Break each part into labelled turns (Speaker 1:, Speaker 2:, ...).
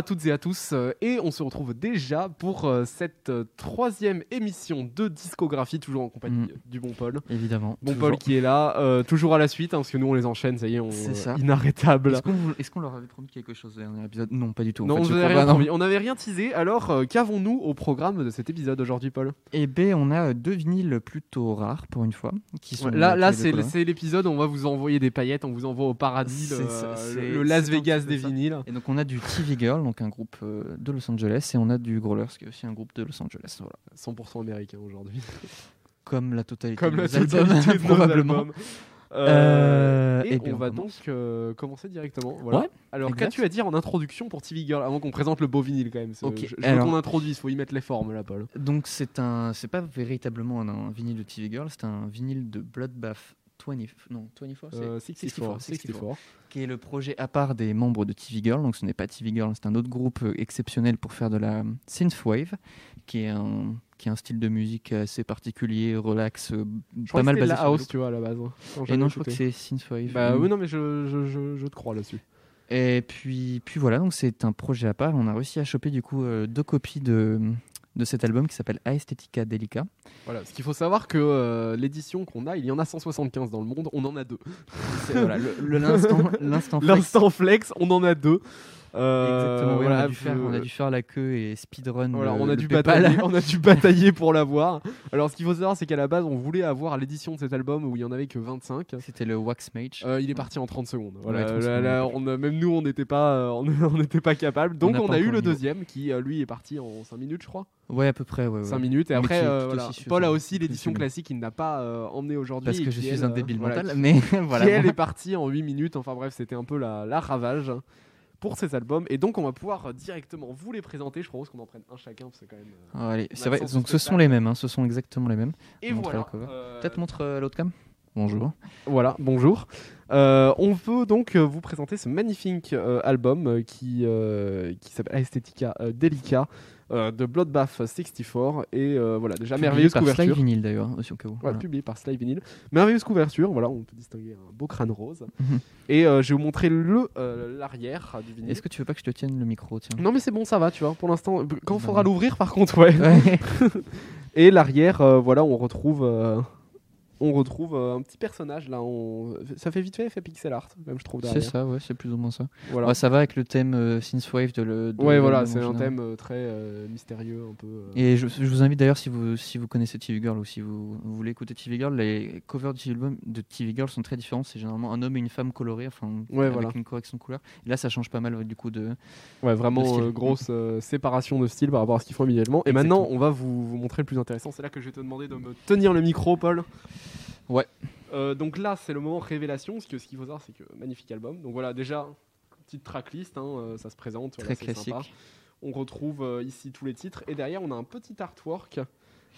Speaker 1: À toutes et à tous, euh, et on se retrouve déjà pour euh, cette euh, troisième émission de discographie, toujours en compagnie
Speaker 2: Mm.
Speaker 1: du bon Paul.
Speaker 2: Évidemment.
Speaker 1: Bon
Speaker 2: toujours.
Speaker 1: Paul qui est là, euh, toujours à la suite, hein, parce que nous on les enchaîne, ça y est, on,
Speaker 2: C'est ça.
Speaker 1: inarrêtable.
Speaker 2: Est-ce qu'on leur avait promis quelque chose dans le dernier épisode? Non, pas du tout. en
Speaker 1: Non,
Speaker 2: fait,
Speaker 1: on n'avait rien promis. on n'avait rien teasé, alors euh, qu'avons-nous au programme de cet épisode aujourd'hui, Paul?
Speaker 2: Eh ben, on a deux vinyles plutôt rares pour une fois, qui sont
Speaker 1: Là, là c'est l'épisode où on va vous envoyer des paillettes, on vous envoie au paradis,
Speaker 2: C'est
Speaker 1: le,
Speaker 2: ça,
Speaker 1: le-
Speaker 2: c'est-
Speaker 1: le Las Vegas des
Speaker 2: ça.
Speaker 1: vinyles.
Speaker 2: Et donc on a du TV Girl, donc un groupe euh, de Los Angeles, et on a du Growlers, qui est aussi un groupe de Los Angeles. Voilà.
Speaker 1: 100% américain aujourd'hui.
Speaker 2: Comme la totalité
Speaker 1: Comme
Speaker 2: de
Speaker 1: la
Speaker 2: albums,
Speaker 1: totalité de
Speaker 2: probablement.
Speaker 1: albums.
Speaker 2: Euh,
Speaker 1: Euh, et
Speaker 2: eh bien,
Speaker 1: on
Speaker 2: on
Speaker 1: va
Speaker 2: commence.
Speaker 1: donc euh, commencer directement. Voilà.
Speaker 2: Ouais,
Speaker 1: Alors, qu'as-tu à dire en introduction pour TV Girl avant qu'on présente le beau vinyle quand même? Ce-
Speaker 2: Ok,
Speaker 1: Je, je veux
Speaker 2: alors-
Speaker 1: qu'on introduise, faut y mettre les formes là, Paul.
Speaker 2: Donc c'est un, c'est pas véritablement un, un vinyle de TV Girl, c'est un vinyle de Bloodbath 20, non 24, c'est
Speaker 1: Euh, 64, 64.
Speaker 2: qui est le projet à part des membres de TV Girl. Donc ce n'est pas TV Girl, c'est un autre groupe euh, exceptionnel pour faire de la synthwave, qui est un qui est un style de musique assez particulier, relax, euh,
Speaker 1: Je
Speaker 2: pas mal basé
Speaker 1: la
Speaker 2: sur
Speaker 1: house, tu vois, à la base. hein.
Speaker 2: Et non, je crois que c'est synthwave.
Speaker 1: Bah oui, non, mais je, je, je, je te crois là-dessus.
Speaker 2: Et puis, puis voilà, donc c'est un projet à part. On a réussi à choper du coup euh, deux copies de, de cet album qui s'appelle Aesthetica Delica.
Speaker 1: Voilà, ce qu'il faut savoir que euh, l'édition qu'on a, il y en a 175 dans le monde, on en a deux.
Speaker 2: Voilà, l'instant flex.
Speaker 1: L'instant flex, on en a deux. Euh,
Speaker 2: Exactement, oui,
Speaker 1: voilà,
Speaker 2: on, a dû faire,
Speaker 1: je-
Speaker 2: on a dû faire la queue et speedrun.
Speaker 1: Voilà, on, a dû batailler, on a dû batailler pour l'avoir. Alors, ce qu'il faut savoir, c'est qu'à la base, on voulait avoir l'édition de cet album où il y en avait que 25.
Speaker 2: C'était le Wax Mage.
Speaker 1: Euh, il est parti en 30 secondes. Voilà,
Speaker 2: Ouais, 30
Speaker 1: là,
Speaker 2: secondes,
Speaker 1: là,
Speaker 2: ouais.
Speaker 1: on a- même nous, on n'était pas, euh, on on n'était pas capable. Donc, on, a eu le deuxième qui, euh, lui, est parti en 5 minutes, je crois.
Speaker 2: Ouais, à peu près. Ouais, ouais.
Speaker 1: 5 minutes. Et après, euh, voilà. Paul a aussi l'édition classique qu'il n'a pas euh, emmené aujourd'hui.
Speaker 2: Parce que je suis
Speaker 1: elle,
Speaker 2: un
Speaker 1: euh,
Speaker 2: débile mental, mais voilà.
Speaker 1: qui, elle est partie en 8 minutes. Enfin bref, c'était un peu la, la ravage pour ces albums. Et donc, on va pouvoir euh, directement vous les présenter. Je propose qu'on en prenne un chacun. parce que C'est quand même.
Speaker 2: Ah, allez, c'est vrai. Donc ce sont les mêmes. hein, ce sont exactement les mêmes.
Speaker 1: Et
Speaker 2: Montre
Speaker 1: voilà. euh,
Speaker 2: Peut-être montre l'autre cam. Bonjour.
Speaker 1: Voilà, bonjour. Euh, on veut donc vous présenter ce magnifique euh, album qui, euh, qui s'appelle Aesthetica Delica euh, de Bloodbath 64. Et euh, voilà, déjà
Speaker 2: Publié
Speaker 1: merveilleuse
Speaker 2: par
Speaker 1: couverture.
Speaker 2: Sly Vinyl d'ailleurs, aussi au cas où. Voilà.
Speaker 1: publié par Sly Vinyl. Merveilleuse couverture, voilà, on peut distinguer un beau crâne rose.
Speaker 2: Mhm.
Speaker 1: Et euh, je vais vous montrer le l'arrière du vinyle.
Speaker 2: Est-ce que tu veux pas que je te tienne le micro tiens?
Speaker 1: Non mais c'est bon, ça va, tu vois. Pour l'instant, quand il
Speaker 2: Bah
Speaker 1: faudra l'ouvrir, par contre, ouais.
Speaker 2: Ouais.
Speaker 1: Et l'arrière, voilà, on retrouve, on retrouve euh, un petit personnage là. On... Ça fait vite fait, fait pixel art, même je trouve
Speaker 2: C'est ça, ouais, c'est plus ou moins ça.
Speaker 1: Voilà.
Speaker 2: Ouais, ça va avec le thème euh, Synthwave de le. de
Speaker 1: ouais, voilà, c'est un thème euh, très euh, mystérieux, un peu.
Speaker 2: Et je, je vous invite d'ailleurs, si vous, si vous connaissez TV Girl ou si vous, vous voulez écouter TV Girl, les covers de TV, Girl- de TV Girl sont très différents. C'est généralement un homme et une femme colorés, enfin,
Speaker 1: Ouais,
Speaker 2: avec
Speaker 1: voilà.
Speaker 2: une correction de couleur. Et là, ça change pas mal du coup de.
Speaker 1: Ouais, vraiment grosse séparation de style par rapport à ce qu'ils font immédiatement. Et maintenant, on va vous, vous montrer le plus intéressant. C'est là que je vais te demander de me tenir le micro, Paul.
Speaker 2: Ouais.
Speaker 1: Euh, donc là, c'est le moment révélation. Parce que ce qu'il faut savoir, c'est que magnifique album. Donc voilà, déjà, petite tracklist, hein, euh, ça se présente.
Speaker 2: Très classique.
Speaker 1: sympa. On retrouve euh, ici tous les titres. Et derrière, on a un petit artwork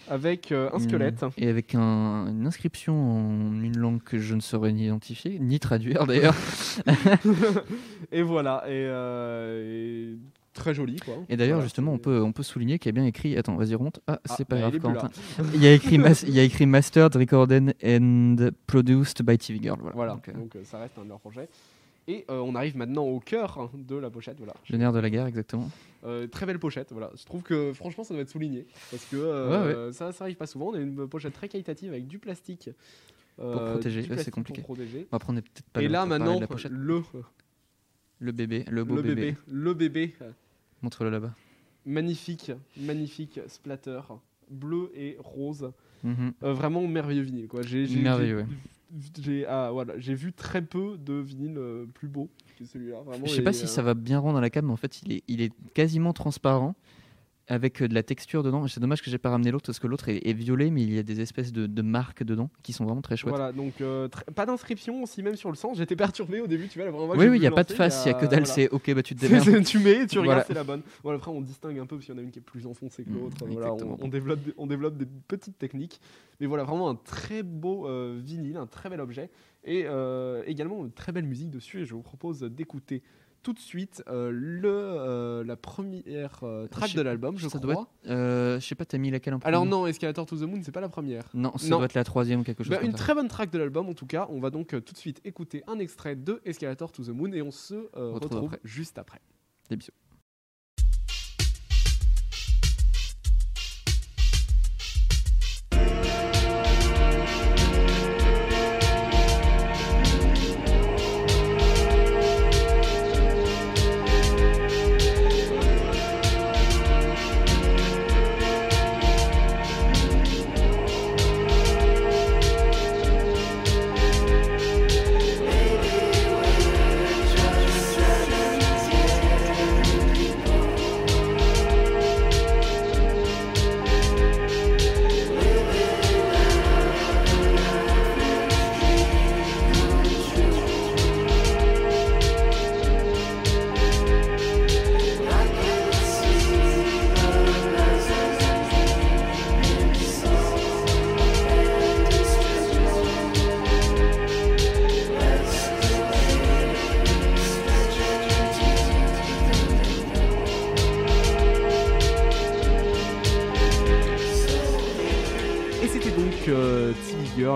Speaker 1: avec euh, un squelette.
Speaker 2: Mm. Et avec un- une inscription en une langue que je ne saurais ni identifier, ni traduire d'ailleurs.
Speaker 1: et voilà. Et, euh, et très joli, quoi.
Speaker 2: Et d'ailleurs,
Speaker 1: Voilà,
Speaker 2: justement, on peut, on peut souligner qu'il y a bien écrit. Attends, vas-y, remonte. Ah,
Speaker 1: Ah,
Speaker 2: c'est pas
Speaker 1: bah,
Speaker 2: grave, Corentin. Il y, a écrit mas- il y a écrit Mastered, Recorded and Produced by TV Girl. Voilà.
Speaker 1: Voilà,
Speaker 2: Donc, euh,
Speaker 1: donc euh, ça reste un de leurs projets. Et euh, on arrive maintenant au cœur de la pochette. Voilà.
Speaker 2: le nerf de la guerre, exactement.
Speaker 1: Euh, très belle pochette. Voilà. Je trouve que franchement, ça doit être souligné parce que euh, ça, ça arrive pas souvent. On a une pochette très qualitative avec du plastique euh,
Speaker 2: protéger, c'est compliqué.
Speaker 1: Pour protéger.
Speaker 2: On est peut-être pas
Speaker 1: Et
Speaker 2: là pour
Speaker 1: maintenant, le
Speaker 2: Le bébé, le beau
Speaker 1: le
Speaker 2: bébé.
Speaker 1: bébé, le bébé,
Speaker 2: Montre-le là-bas.
Speaker 1: magnifique, magnifique splatter, bleu et rose.
Speaker 2: Mhm.
Speaker 1: Euh, vraiment merveilleux vinyle quoi. J'ai
Speaker 2: Merveilleux,
Speaker 1: j'ai-
Speaker 2: ouais.
Speaker 1: J'ai ah, voilà, j'ai vu très peu de vinyles euh, plus beaux que celui-là.
Speaker 2: Je sais
Speaker 1: et,
Speaker 2: pas si
Speaker 1: euh,
Speaker 2: ça va bien rendre à la cam, mais en fait, il est, il est quasiment transparent avec euh, de la texture dedans. C'est dommage que j'ai pas ramené l'autre parce que l'autre est, est violet, mais il y a des espèces de, de marques dedans qui sont vraiment très chouettes.
Speaker 1: Voilà, donc euh, tr- pas d'inscription aussi même sur le sens. J'étais perturbé au début, tu vois. Que
Speaker 2: oui, oui, il n'y a pas de face, il y a que dalle,
Speaker 1: voilà.
Speaker 2: c'est ok, bah tu te démerdes.
Speaker 1: tu mets, tu regardes,
Speaker 2: Voilà.
Speaker 1: c'est la bonne. Voilà, après on distingue un peu parce qu'il y en a une qui est plus enfoncée que l'autre. voilà, on, développe, des- on développe des petites techniques. Mais voilà, vraiment un très beau euh, vinyle, un très bel objet. Et euh, également une très belle musique dessus. Et je vous propose d'écouter tout de suite euh, le, euh, la première euh, track de l'album, je
Speaker 2: ça
Speaker 1: crois.
Speaker 2: Euh, je sais pas, t'as mis laquelle en premier?
Speaker 1: Alors non, Escalator to the Moon, c'est pas la première.
Speaker 2: Non, ça
Speaker 1: Non.
Speaker 2: doit être la troisième ou quelque chose
Speaker 1: Bah,
Speaker 2: comme
Speaker 1: une
Speaker 2: ça.
Speaker 1: très bonne track de l'album en tout cas. On va donc tout de suite écouter un extrait de Escalator to the Moon et on se
Speaker 2: Retrouve
Speaker 1: retrouve
Speaker 2: après.
Speaker 1: juste après.
Speaker 2: Des bisous.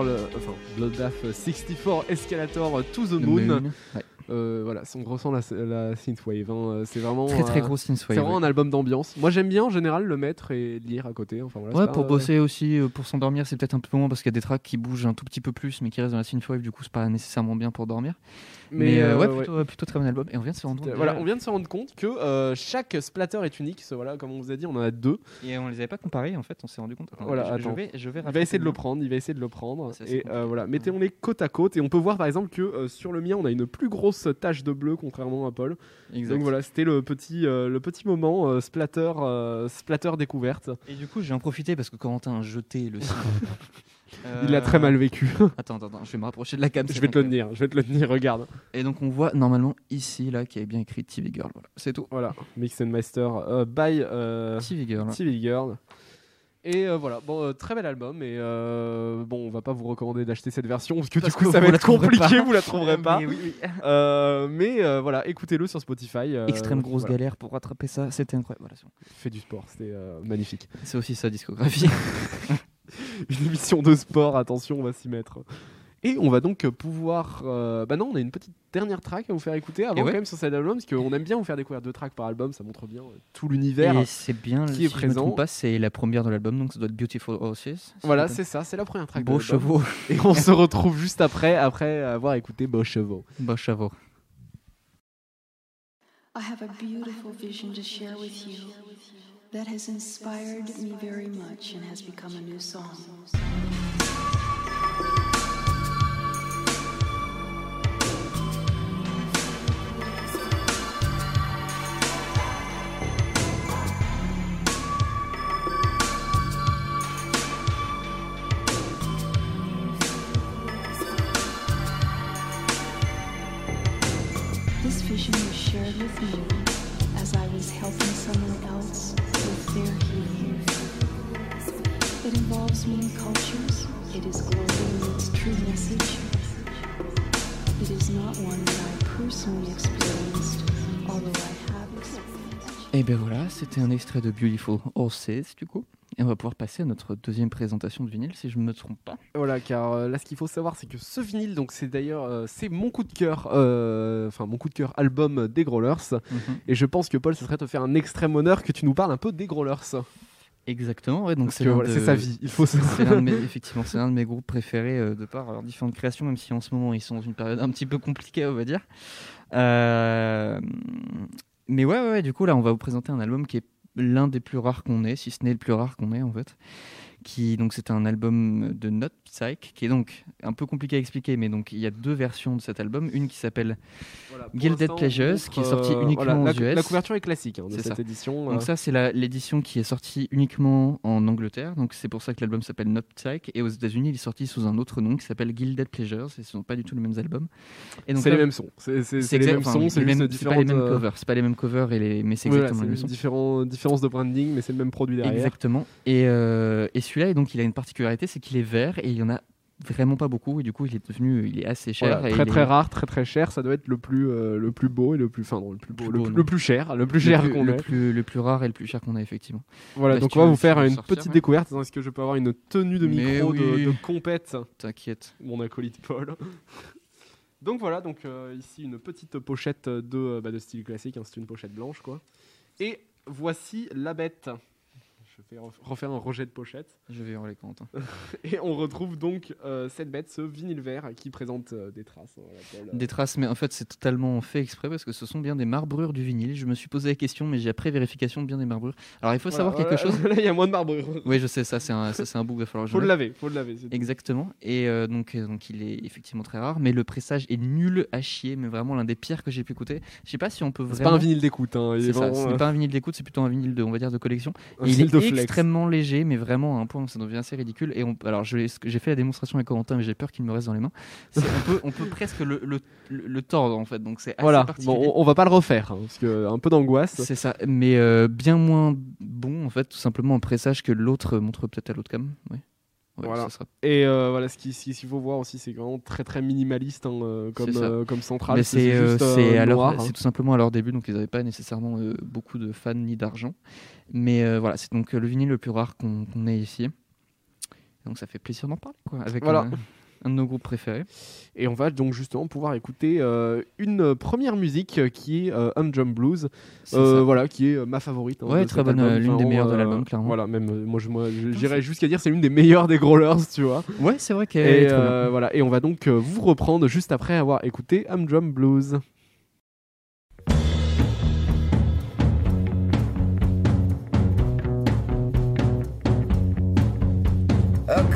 Speaker 1: Girl, euh, enfin Bloodbath 64 Escalator to the
Speaker 2: The
Speaker 1: Moon.
Speaker 2: Moon. Ouais.
Speaker 1: Euh, voilà, on ressent la, la synthwave. hein. C'est vraiment
Speaker 2: Très très
Speaker 1: euh,
Speaker 2: gros synthwave.
Speaker 1: C'est vraiment un album d'ambiance. Moi j'aime bien en général le mettre et lire à côté. Enfin, voilà,
Speaker 2: Ouais,
Speaker 1: pas,
Speaker 2: pour
Speaker 1: euh,
Speaker 2: bosser aussi, euh, pour s'endormir, c'est peut-être un peu moins parce qu'il y a des tracks qui bougent un tout petit peu plus, mais qui restent dans la synthwave, du coup, c'est pas nécessairement bien pour dormir. Mais, euh,
Speaker 1: euh,
Speaker 2: ouais, plutôt, ouais, plutôt très bon album. Et on vient de se rendre compte.
Speaker 1: Voilà, on vient de se rendre compte que euh, chaque splatter est unique. Voilà, comme on vous a dit, on en a deux.
Speaker 2: Et on les avait pas comparés en fait, on s'est rendu compte. Attends,
Speaker 1: Voilà,
Speaker 2: je, vais, je vais
Speaker 1: Il va essayer de le prendre, il va essayer de le prendre.
Speaker 2: Ça,
Speaker 1: et euh, voilà, mettons-les côte à côte. Et on peut voir par exemple que sur le mien, on a une plus grosse tache de bleu, contrairement à Paul.
Speaker 2: Exact.
Speaker 1: Donc voilà, c'était le petit, le petit moment splatter, splatter découverte.
Speaker 2: Et du coup, je vais en profiter parce que Corentin a jeté le.
Speaker 1: Il l'a très mal vécu.
Speaker 2: Attends, attends, attends, je vais me rapprocher de la cam.
Speaker 1: je vais te le tenir, je vais te le tenir, regarde.
Speaker 2: Et donc, on voit normalement ici, là, qu'il y a bien écrit TV Girl. Voilà, c'est tout.
Speaker 1: Voilà, Mix and Master euh, by euh,
Speaker 2: TV Girl.
Speaker 1: Civil Girl. Et euh, voilà, bon, euh, très bel album. Et euh, bon, on va pas vous recommander d'acheter cette version parce que
Speaker 2: Parce
Speaker 1: du coup,
Speaker 2: que
Speaker 1: ça va être compliqué, vous la trouverez pas.
Speaker 2: Mais oui, oui.
Speaker 1: Euh, mais euh, voilà, écoutez-le sur Spotify. euh,
Speaker 2: Extrême grosse
Speaker 1: voilà.
Speaker 2: galère pour rattraper ça, c'était incroyable. Voilà.
Speaker 1: Fait du sport, c'était euh, magnifique.
Speaker 2: c'est aussi sa discographie.
Speaker 1: Une émission de sport, attention, on va s'y mettre. Et on va donc pouvoir. euh, bah non, on a une petite dernière track à vous faire écouter avant
Speaker 2: ouais.
Speaker 1: quand même sur cet album, parce qu'on aime bien vous faire découvrir deux tracks par album, ça montre bien euh, tout l'univers.
Speaker 2: Et c'est bien,
Speaker 1: qui
Speaker 2: si
Speaker 1: est
Speaker 2: je
Speaker 1: présent.
Speaker 2: pas, c'est la première de l'album, donc ça doit être Beautiful Horses.
Speaker 1: Voilà, c'est ça, c'est la première track.
Speaker 2: Beaux chevaux.
Speaker 1: Et on se retrouve juste après, après avoir écouté Beaux Chevaux.
Speaker 2: Beaux chevaux.
Speaker 3: I have a beautiful vision to share with you that has inspired me very much and has become a new song. Involves many cultures. It is global in its true message. It is not one that I personally experienced, although I have experienced.
Speaker 2: Et ben voilà, c'était un extrait de Beautiful Horses du coup. Et on va pouvoir passer à notre deuxième présentation de vinyle si je ne me trompe pas.
Speaker 1: Voilà, car euh, là, ce qu'il faut savoir, c'est que ce vinyle, donc c'est d'ailleurs, euh, c'est mon coup de cœur, euh, enfin mon coup de cœur album des Growlers. Et je pense que Paul, ce serait te faire un extrême honneur que tu nous parles un peu des Growlers.
Speaker 2: Exactement, ouais, donc c'est
Speaker 1: voilà,
Speaker 2: de-
Speaker 1: c'est sa vie. Il faut.
Speaker 2: C'est l'un de mes, effectivement, c'est l'un de mes groupes préférés euh, de par leurs différentes créations, même si en ce moment ils sont dans une période un petit peu compliquée, on va dire. Euh, Mais ouais, ouais, ouais, du coup, là, on va vous présenter un album qui est l'un des plus rares qu'on ait, si ce n'est le plus rare qu'on ait en fait. Qui, donc, c'est un album de Not Psych, qui est donc un peu compliqué à expliquer, mais donc il y a deux versions de cet album. Une qui s'appelle
Speaker 1: Voilà,
Speaker 2: Gilded Pleasures,
Speaker 1: montre,
Speaker 2: qui est sorti
Speaker 1: euh,
Speaker 2: uniquement
Speaker 1: voilà,
Speaker 2: aux
Speaker 1: la,
Speaker 2: US.
Speaker 1: la couverture est classique hein, de cette
Speaker 2: ça.
Speaker 1: édition.
Speaker 2: Donc
Speaker 1: euh,
Speaker 2: ça, c'est l'édition qui est sortie uniquement en Angleterre. Donc c'est pour ça que l'album s'appelle Not Psych. Et aux États-Unis, il est sorti sous un autre nom qui s'appelle Gilded Pleasures. Et ce sont pas du tout les mêmes albums. Et donc
Speaker 1: c'est les mêmes sons. C'est les mêmes sons, c'est
Speaker 2: pas les mêmes
Speaker 1: euh,
Speaker 2: covers. C'est pas les mêmes covers, et les... mais c'est exactement les mêmes sons.
Speaker 1: différences de branding, mais c'est le même produit derrière.
Speaker 2: Exactement. Et, et celui-là, donc, il a une particularité, c'est qu'il est vert et il y en a vraiment pas beaucoup. Et du coup, il est devenu, il est assez cher.
Speaker 1: Voilà,
Speaker 2: et
Speaker 1: très très
Speaker 2: est-
Speaker 1: rare, très très cher. Ça doit être le plus, euh, le plus beau et le plus, enfin non, le plus beau, le, plus,
Speaker 2: non.
Speaker 1: le plus cher, le plus cher qu'on
Speaker 2: le
Speaker 1: ait.
Speaker 2: plus, le plus rare et le plus cher qu'on a, effectivement.
Speaker 1: Voilà, donc on va vous faire une
Speaker 2: sortir,
Speaker 1: petite
Speaker 2: ouais.
Speaker 1: découverte. Est-ce que je peux avoir une tenue de micro
Speaker 2: oui.
Speaker 1: de compète?
Speaker 2: T'inquiète.
Speaker 1: Mon acolyte Paul. donc voilà, donc euh, ici une petite pochette de, euh, bah, de style classique. hein, c'est une pochette blanche quoi. Et voici la bête. Je vais ref- refaire un rejet de pochette.
Speaker 2: Je vais hurler Quentin.
Speaker 1: Et on retrouve donc euh, cette bête, ce vinyle vert qui présente euh, des traces. hein, euh,
Speaker 2: Des traces, mais en fait c'est totalement fait exprès parce que ce sont bien des marbrures du vinyle. Je me suis posé la question, mais j'ai après vérification bien des marbrures. Alors il faut
Speaker 1: voilà,
Speaker 2: savoir quelque chose.
Speaker 1: Là, il y a moins de marbrure.
Speaker 2: Oui, je sais, ça c'est un, ça, c'est un bouc, il va falloir
Speaker 1: Faut le laver, faut le laver. c'est.
Speaker 2: Exactement. Et euh, donc, donc il est effectivement très rare, mais le pressage est nul à chier, mais vraiment l'un des pires que j'ai pu écouter. Je sais pas si on peut
Speaker 1: C'est
Speaker 2: vraiment.
Speaker 1: pas un vinyle d'écoute. Hein,
Speaker 2: C'est ça,
Speaker 1: vraiment,
Speaker 2: ce n'est pas un vinyle d'écoute, c'est plutôt un vinyle de, on va dire, de collection.
Speaker 1: un
Speaker 2: Et il
Speaker 1: vinyle
Speaker 2: est extrêmement léger, mais vraiment à un point où ça devient assez ridicule. Et on, alors, j'ai fait la démonstration avec Corentin, mais j'ai peur qu'il me reste dans les mains. On, peut, on peut presque le, le, le- tordre en fait, donc c'est assez
Speaker 1: Voilà, bon, on, on va pas le refaire, hein, parce que un peu d'angoisse.
Speaker 2: C'est ça, mais euh, bien moins bon en fait, tout simplement en pressage que l'autre montre peut-être à l'autre cam. Oui. Ouais,
Speaker 1: Voilà.
Speaker 2: ça sera-
Speaker 1: Et euh, voilà, ce qu'il ce faut voir aussi, c'est vraiment très très minimaliste hein, euh, comme, euh, comme centrale.
Speaker 2: C'est
Speaker 1: hein.
Speaker 2: c'est tout simplement à leur début, donc ils n'avaient pas nécessairement euh, beaucoup de fans ni d'argent. Mais voilà, c'est donc le vinyle le plus rare qu'on qu'on ait ici. Donc ça fait plaisir d'en parler, quoi, avec
Speaker 1: Voilà.
Speaker 2: Un, de nos groupes préférés.
Speaker 1: Et on va donc justement pouvoir écouter euh, une première musique euh, qui est euh, Humdrum Blues,
Speaker 2: C'est
Speaker 1: euh, voilà, qui est ma favorite. hein,
Speaker 2: Ouais,
Speaker 1: de
Speaker 2: très
Speaker 1: cet
Speaker 2: bonne,
Speaker 1: album.
Speaker 2: l'une des meilleures de l'album, clairement.
Speaker 1: Voilà, même moi, je, moi, je-
Speaker 2: Putain,
Speaker 1: j'irais jusqu'à dire c'est l'une des meilleures des Growlers, tu vois.
Speaker 2: Ouais, c'est vrai qu'elle
Speaker 1: Et
Speaker 2: est
Speaker 1: euh, voilà, et on va donc euh, vous reprendre juste après avoir écouté Humdrum Blues.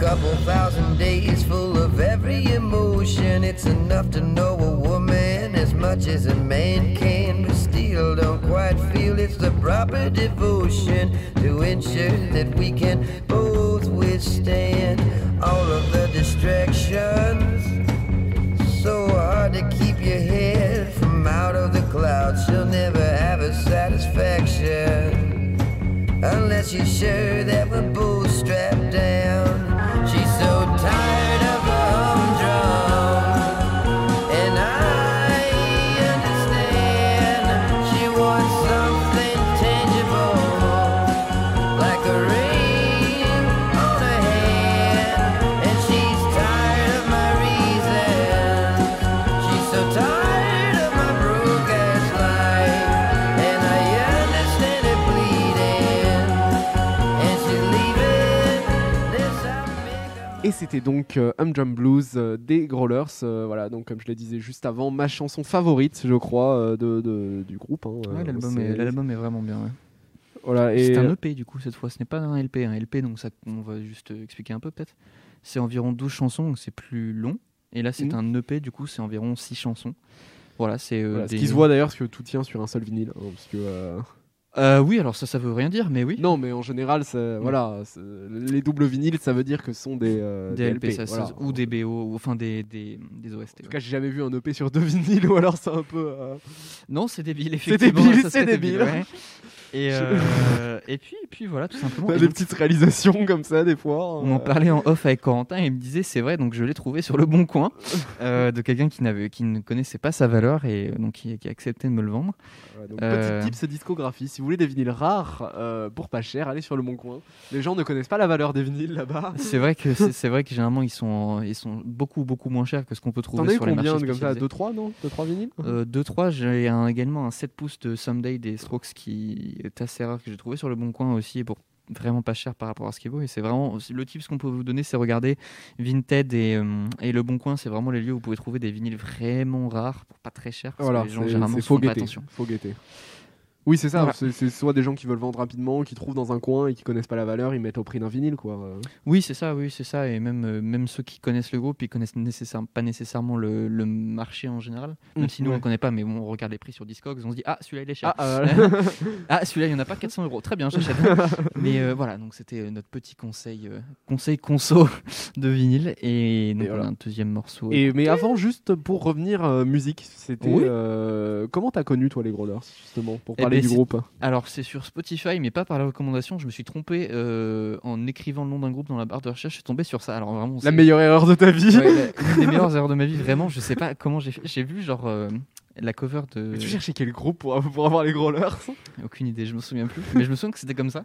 Speaker 4: Couple thousand days full of every emotion. It's enough to know a woman as much as a man can, but still don't quite feel it's the proper devotion to ensure that we can both withstand all of the distractions. So hard to keep your head from out of the clouds. She'll never have a satisfaction. Unless you're sure that we're both strapped down.
Speaker 1: C'était donc euh, Humdrum Blues euh, des Growlers. euh, voilà, donc comme je le disais juste avant, ma chanson favorite, je crois, de, de- du groupe. hein,
Speaker 2: Ouais, l'album est, vraiment bien. ouais.
Speaker 1: Voilà, et
Speaker 2: C'est un EP du coup cette fois, ce n'est pas un LP. Un LP, donc ça, on va juste expliquer un peu peut-être. C'est environ 12 chansons, donc c'est plus long. Et là, c'est
Speaker 1: Mhm.
Speaker 2: un EP, du coup, c'est environ 6 chansons. Voilà, c'est. euh,
Speaker 1: voilà, ce qui se voit d'ailleurs, parce que tout tient sur un seul vinyle. hein, parce que, euh,
Speaker 2: Euh, oui, alors ça, ça veut rien dire, mais oui.
Speaker 1: Non, mais en général, c'est- voilà, c'est- les doubles vinyles, ça veut dire que ce sont des, euh,
Speaker 2: des LP, ça,
Speaker 1: voilà.
Speaker 2: ça- ou des BO, ou enfin des, des, des OST.
Speaker 1: En tout
Speaker 2: ouais.
Speaker 1: cas, j'ai jamais vu un EP sur deux vinyles, ou alors c'est un peu. euh,
Speaker 2: Non, c'est débile,
Speaker 1: C'est
Speaker 2: effectivement.
Speaker 1: débile,
Speaker 2: ça
Speaker 1: c'est débile.
Speaker 2: ouais. Et, euh, et, puis, et puis voilà, tout simplement.
Speaker 1: t'as des
Speaker 2: donc,
Speaker 1: petites réalisations comme ça, des fois.
Speaker 2: on en parlait en off avec Corentin et il me disait c'est vrai donc je l'ai trouvé sur le bon coin euh, de quelqu'un qui n'avait qui ne connaissait pas sa valeur et euh, donc qui, qui a accepté de me le vendre
Speaker 1: Ouais, donc,
Speaker 2: Euh,
Speaker 1: Petit tips discographie. Si vous voulez des vinyles rares euh, pour pas cher, allez sur le Bon Coin. Les gens ne connaissent pas la valeur des vinyles là-bas.
Speaker 2: c'est vrai que c'est vrai que généralement ils sont ils sont beaucoup beaucoup moins chers que ce qu'on peut trouver sur les
Speaker 1: combien
Speaker 2: marchés
Speaker 1: comme ça?
Speaker 2: spécialisés.
Speaker 1: 2-3 non? 2-3 vinyles?
Speaker 2: 2-3, j'ai un- également un 7 pouces de Someday des Strokes qui est assez rare que j'ai trouvé sur le bon coin aussi et pour vraiment pas cher par rapport à ce qui vaut. Et c'est vraiment le tips qu'on peut vous donner c'est regarder Vinted et, euh, et le bon coin. C'est vraiment les lieux où vous pouvez trouver des vinyles vraiment rares pour pas très cher parce
Speaker 1: Voilà,
Speaker 2: que les gens généralement font pas attention.
Speaker 1: Faut guetter. Oui, c'est ça.
Speaker 2: Voilà.
Speaker 1: C'est soit des gens qui veulent vendre rapidement, qui trouvent dans un coin et qui connaissent pas la valeur, ils mettent au prix d'un vinyle, quoi. Euh,
Speaker 2: Oui, c'est ça, oui, c'est ça. Et même, euh, même ceux qui connaissent le groupe, ils connaissent nécessaire- pas nécessairement le, le marché en général. Même si nous, on
Speaker 1: ouais.
Speaker 2: ne connaît pas, mais bon, on regarde les prix sur Discogs, on se dit, ah, celui-là, il est cher.
Speaker 1: Ah, euh,
Speaker 2: Ah, celui-là, il n'y en a pas 400 euros. Très bien, j'achète. mais euh, voilà, donc c'était notre petit conseil, conseil conso de vinyle. Et donc,
Speaker 1: Et voilà.
Speaker 2: on a un deuxième morceau.
Speaker 1: Et mais avant, juste pour revenir musique, c'était
Speaker 2: Oui.
Speaker 1: comment t'as connu toi les Growlers justement pour
Speaker 2: Eh
Speaker 1: parler du groupe
Speaker 2: Alors, c'est sur Spotify, mais pas par la recommandation. Je me suis trompé euh, en écrivant le nom d'un groupe dans la barre de recherche. Je suis tombé sur ça. Alors, vraiment,
Speaker 1: La meilleure erreur de ta vie.
Speaker 2: Ouais, la- une des meilleures erreurs de ma vie, vraiment. Je sais pas comment j'ai fait. J'ai vu, genre, euh, la cover de.
Speaker 1: Mais tu cherchais quel groupe pour, pour avoir les Growlers
Speaker 2: Aucune idée, je me souviens plus. mais je me souviens que c'était comme ça.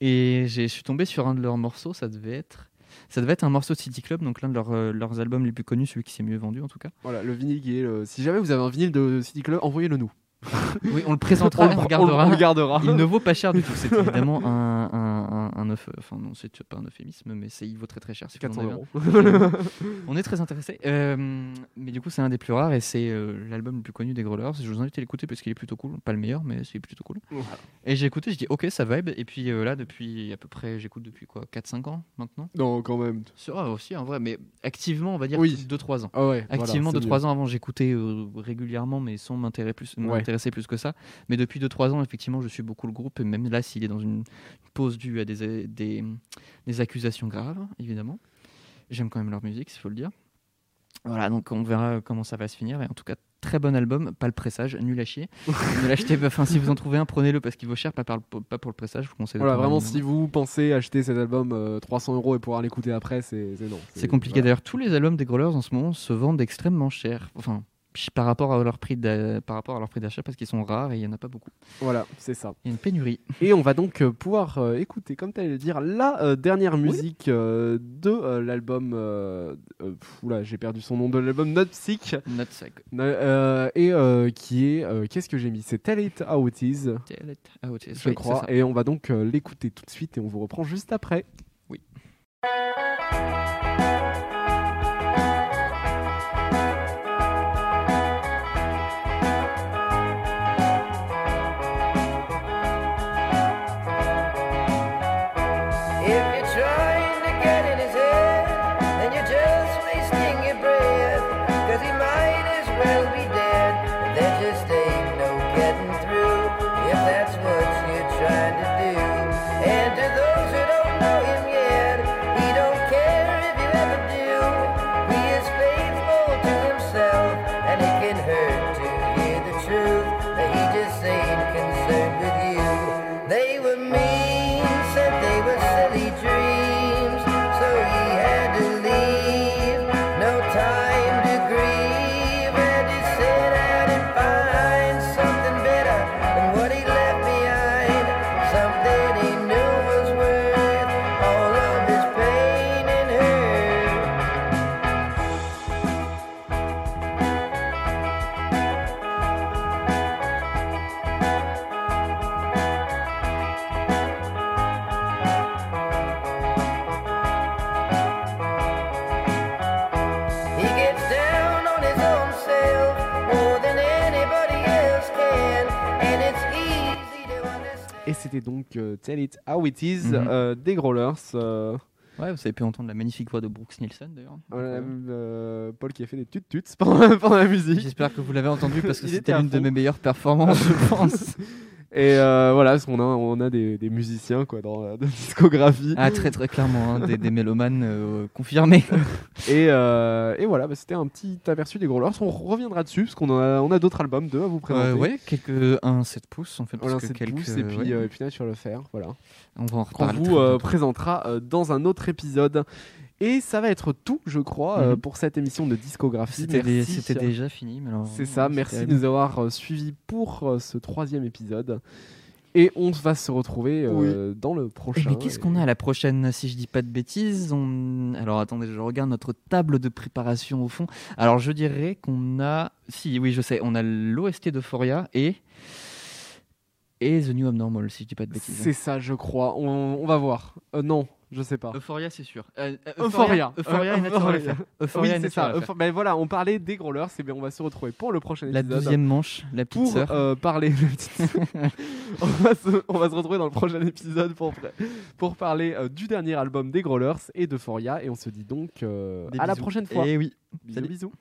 Speaker 2: Et j'ai- je suis tombé sur un de leurs morceaux. Ça devait être. Ça devait être un morceau de City Club, donc l'un de leurs, euh, leurs albums les plus connus, celui qui s'est mieux vendu en tout cas.
Speaker 1: Voilà, le vinyle qui est. le- Si jamais vous avez un vinyle de City Club, envoyez-le nous.
Speaker 2: Oui, on le présentera, on,
Speaker 1: le-
Speaker 2: regardera.
Speaker 1: on le gardera.
Speaker 2: Il ne vaut pas cher du tout. C'est évidemment un, un, un, Enfin, non, c'est pas un euphémisme, mais c'est, il vaut très très cher. je
Speaker 1: 400
Speaker 2: m'en souviens
Speaker 1: euros.
Speaker 2: On est très intéressé. mais du coup, c'est un des plus rares et c'est euh, l'album le plus connu des Growlers. Je vous invite à l'écouter parce qu'il est plutôt cool. Pas le meilleur, mais c'est plutôt cool. Et j'ai écouté, je dis ok, ça vibe. Et puis euh, là, depuis à peu près, j'écoute depuis quoi 4-5 ans maintenant?
Speaker 1: Non, quand même.
Speaker 2: C'est vrai aussi, en vrai, mais activement, on va dire
Speaker 1: Oui.
Speaker 2: 2-3 ans.
Speaker 1: Ah ouais.
Speaker 2: Activement,
Speaker 1: voilà, c'est
Speaker 2: 2-3 ans avant, j'écoutais euh, régulièrement, mais sans m'intéresser plus,
Speaker 1: Ouais.
Speaker 2: M'intéresser plus que ça. Mais depuis 2-3 ans, effectivement, je suis beaucoup le groupe. Et même là, s'il est dans une pause due à des, des, des accusations graves, évidemment, j'aime quand même leur musique, il faut le dire. Voilà, donc on verra comment ça va se finir. Et en tout cas, très bon album, pas le pressage, nul à chier. ne l'achetez pas. Enfin, si vous en trouvez un, prenez-le parce qu'il vaut cher, pas, par le- pas pour le pressage. Je vous conseille
Speaker 1: Voilà, vraiment, si vous pensez acheter cet album euh, 300 euros et pouvoir l'écouter après, c'est non.
Speaker 2: C'est compliqué.
Speaker 1: voilà.
Speaker 2: D'ailleurs, tous les albums des Growlers en ce moment se vendent extrêmement cher. Enfin, par rapport à leur prix par rapport à leur prix d'achat parce qu'ils sont rares et il y en a pas beaucoup.
Speaker 1: Voilà, c'est ça.
Speaker 2: Il y a une pénurie.
Speaker 1: Et on va donc euh, pouvoir euh, écouter, comme tu allais le dire, la euh, dernière musique de l'album. oula, j'ai perdu son nom de l'album Not Sick.
Speaker 2: Not
Speaker 1: euh, et qui est. Qu'est-ce que j'ai mis? C'est Tell It How It Is,
Speaker 2: Tell it how it is.
Speaker 1: je
Speaker 2: Oui,
Speaker 1: crois. Et on va donc l'écouter tout de suite et on vous reprend juste après.
Speaker 4: If
Speaker 1: Et c'était donc euh, Tell It How It Is
Speaker 2: Mhm.
Speaker 1: euh, des Growlers. euh,
Speaker 2: Ouais, vous avez pu entendre la magnifique voix de Brooks Nielsen d'ailleurs.
Speaker 1: voilà, Paul qui a fait des tut-tuts pendant, pendant la musique.
Speaker 2: J'espère que vous l'avez entendu parce que c'était l'une de mes meilleures performances, je pense.
Speaker 1: Et euh, voilà, parce qu'on a, on a des, des musiciens quoi, dans la discographie.
Speaker 2: Ah, très très clairement, hein, des, des mélomanes euh, confirmés.
Speaker 1: Et, euh, et voilà, bah, c'était un petit aperçu des Growlers. On reviendra dessus parce qu'on a, on a d'autres albums, deux à vous présenter.
Speaker 2: Ouais, quelques, un 7 pouces en fait. parce
Speaker 1: Voilà,
Speaker 2: que
Speaker 1: c'est
Speaker 2: quelques,
Speaker 1: pouces et puis,
Speaker 2: ouais,
Speaker 1: et puis Nature le faire. Voilà.
Speaker 2: on va en
Speaker 1: Qu'on
Speaker 2: reparler.
Speaker 1: vous présentera dans un autre épisode. Et ça va être tout, je crois, euh,
Speaker 2: Mhm.
Speaker 1: pour cette émission de discographie.
Speaker 2: C'était des-
Speaker 1: Merci.
Speaker 2: c'était déjà fini. malheureusement.
Speaker 1: C'est ça, merci de nous avoir euh, suivis pour euh, ce troisième épisode. Et on va se retrouver euh, dans le prochain.
Speaker 2: Mais qu'est-ce qu'on a à la prochaine, si je dis pas de bêtises? On... Alors attendez, je regarde notre table de préparation au fond. Alors je dirais qu'on a... Si, oui, je sais, on a l'OST d'Euphoria et... Et The New Abnormal, si je dis pas de bêtises.
Speaker 1: C'est ça, je crois. On, on va voir. Euh, non, je sais pas.
Speaker 2: Euphoria, c'est sûr. Euh, euh,
Speaker 1: Euphoria.
Speaker 2: Euphoria
Speaker 1: Euh,
Speaker 2: et
Speaker 1: Euphoria.
Speaker 2: Affair.
Speaker 1: oui,
Speaker 2: Euphoria et
Speaker 1: c'est ça. Ben voilà, on parlait des growlers. Et bien, on va se retrouver pour le prochain
Speaker 2: La
Speaker 1: épisode.
Speaker 2: douzième manche, la petite
Speaker 1: pour
Speaker 2: sœur.
Speaker 1: euh, parler. on, va se, on va se retrouver dans le prochain épisode pour, pour parler euh, du dernier album des Growlers et d'Euphoria. Et on se dit donc euh, à la prochaine fois.
Speaker 2: Et oui.
Speaker 1: Bisous,
Speaker 2: Salut.
Speaker 1: bisous.